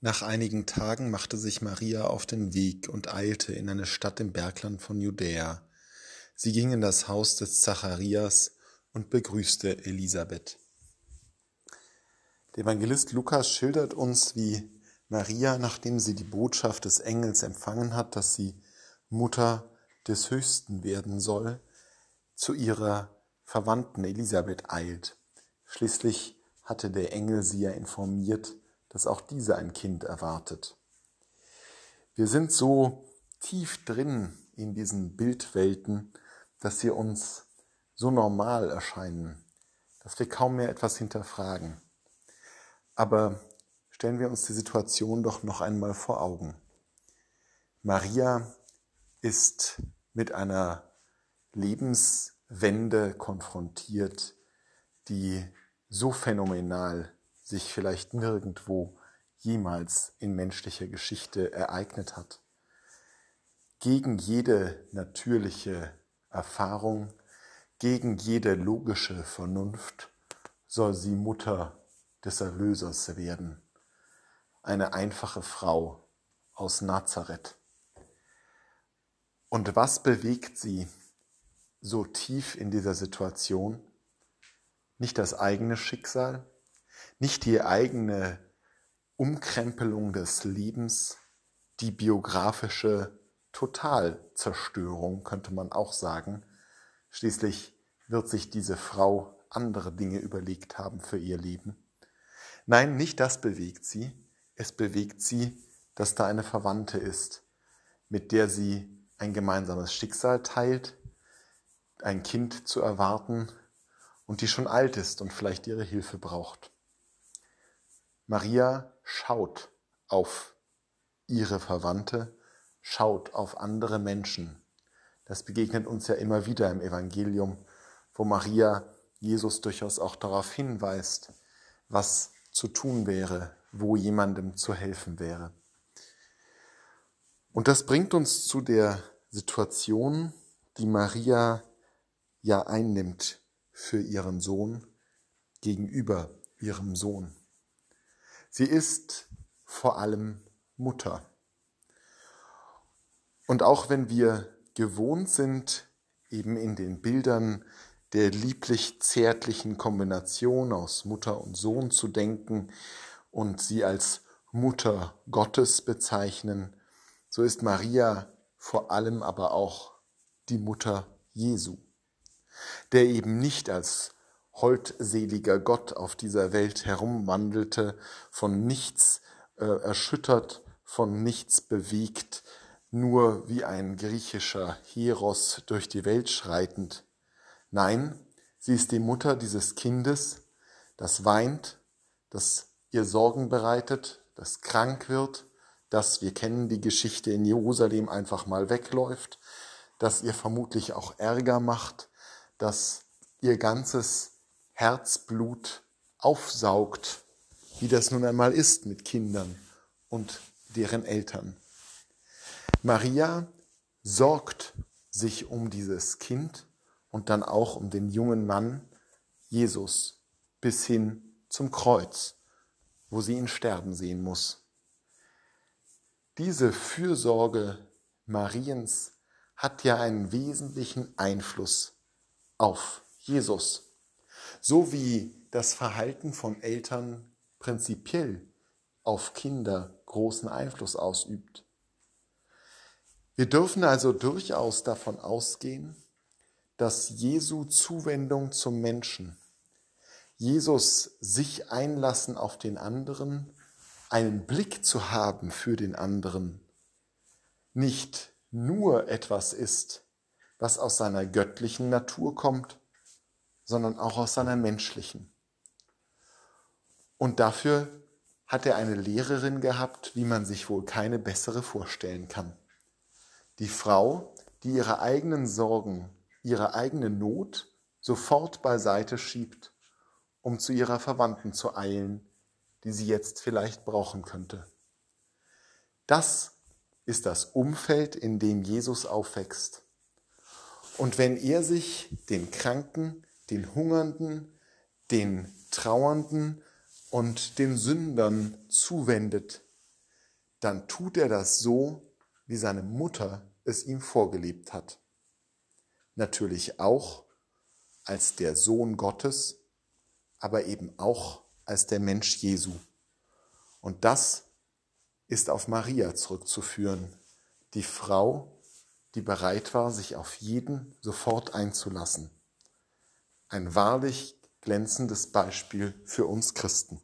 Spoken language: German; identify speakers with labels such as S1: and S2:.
S1: Nach einigen Tagen machte sich Maria auf den Weg und eilte in eine Stadt im Bergland von Judäa. Sie ging in das Haus des Zacharias und begrüßte Elisabeth. Der Evangelist Lukas schildert uns, wie Maria, nachdem sie die Botschaft des Engels empfangen hat, dass sie Mutter des Höchsten werden soll, zu ihrer Verwandten Elisabeth eilt. Schließlich hatte der Engel sie ja informiert, dass auch diese ein Kind erwartet. Wir sind so tief drin in diesen Bildwelten, dass sie uns so normal erscheinen, dass wir kaum mehr etwas hinterfragen. Aber stellen wir uns die Situation doch noch einmal vor Augen. Maria ist mit einer Lebenswende konfrontiert, die so phänomenal sich vielleicht nirgendwo jemals in menschlicher Geschichte ereignet hat. Gegen jede natürliche Erfahrung, gegen jede logische Vernunft soll sie Mutter des Erlösers werden. Eine einfache Frau aus Nazareth. Und was bewegt sie so tief in dieser Situation? Nicht das eigene Schicksal, nicht die eigene Umkrempelung des Lebens, die biografische Totalzerstörung, könnte man auch sagen. Schließlich wird sich diese Frau andere Dinge überlegt haben für ihr Leben. Nein, nicht das bewegt sie. Es bewegt sie, dass da eine Verwandte ist, mit der sie ein gemeinsames Schicksal teilt, ein Kind zu erwarten und die schon alt ist und vielleicht ihre Hilfe braucht. Maria schaut auf ihre Verwandte, schaut auf andere Menschen. Das begegnet uns ja immer wieder im Evangelium, wo Maria Jesus durchaus auch darauf hinweist, was zu tun wäre, wo jemandem zu helfen wäre. Und das bringt uns zu der Situation, die Maria ja einnimmt für ihren Sohn gegenüber ihrem Sohn. Sie ist vor allem Mutter. Und auch wenn wir gewohnt sind, eben in den Bildern der lieblich zärtlichen Kombination aus Mutter und Sohn zu denken und sie als Mutter Gottes bezeichnen, so ist Maria vor allem aber auch die Mutter Jesu, der eben nicht als holdseliger Gott auf dieser Welt herumwandelte, von nichts äh, erschüttert, von nichts bewegt, nur wie ein griechischer Heros durch die Welt schreitend. Nein, sie ist die Mutter dieses Kindes, das weint, das ihr Sorgen bereitet, das krank wird, das, wir kennen die Geschichte in Jerusalem, einfach mal wegläuft, das ihr vermutlich auch Ärger macht, das ihr ganzes Herzblut aufsaugt, wie das nun einmal ist mit Kindern und deren Eltern. Maria sorgt sich um dieses Kind und dann auch um den jungen Mann Jesus bis hin zum Kreuz, wo sie ihn sterben sehen muss. Diese Fürsorge Mariens hat ja einen wesentlichen Einfluss auf Jesus so wie das Verhalten von Eltern prinzipiell auf Kinder großen Einfluss ausübt. Wir dürfen also durchaus davon ausgehen, dass Jesu Zuwendung zum Menschen, Jesus sich einlassen auf den anderen, einen Blick zu haben für den anderen, nicht nur etwas ist, was aus seiner göttlichen Natur kommt, sondern auch aus seiner menschlichen. Und dafür hat er eine Lehrerin gehabt, wie man sich wohl keine bessere vorstellen kann. Die Frau, die ihre eigenen Sorgen, ihre eigene Not sofort beiseite schiebt, um zu ihrer Verwandten zu eilen, die sie jetzt vielleicht brauchen könnte. Das ist das Umfeld, in dem Jesus aufwächst. Und wenn er sich den Kranken, den Hungernden, den Trauernden und den Sündern zuwendet, dann tut er das so, wie seine Mutter es ihm vorgelebt hat. Natürlich auch als der Sohn Gottes, aber eben auch als der Mensch Jesu. Und das ist auf Maria zurückzuführen, die Frau, die bereit war, sich auf jeden sofort einzulassen. Ein wahrlich glänzendes Beispiel für uns Christen.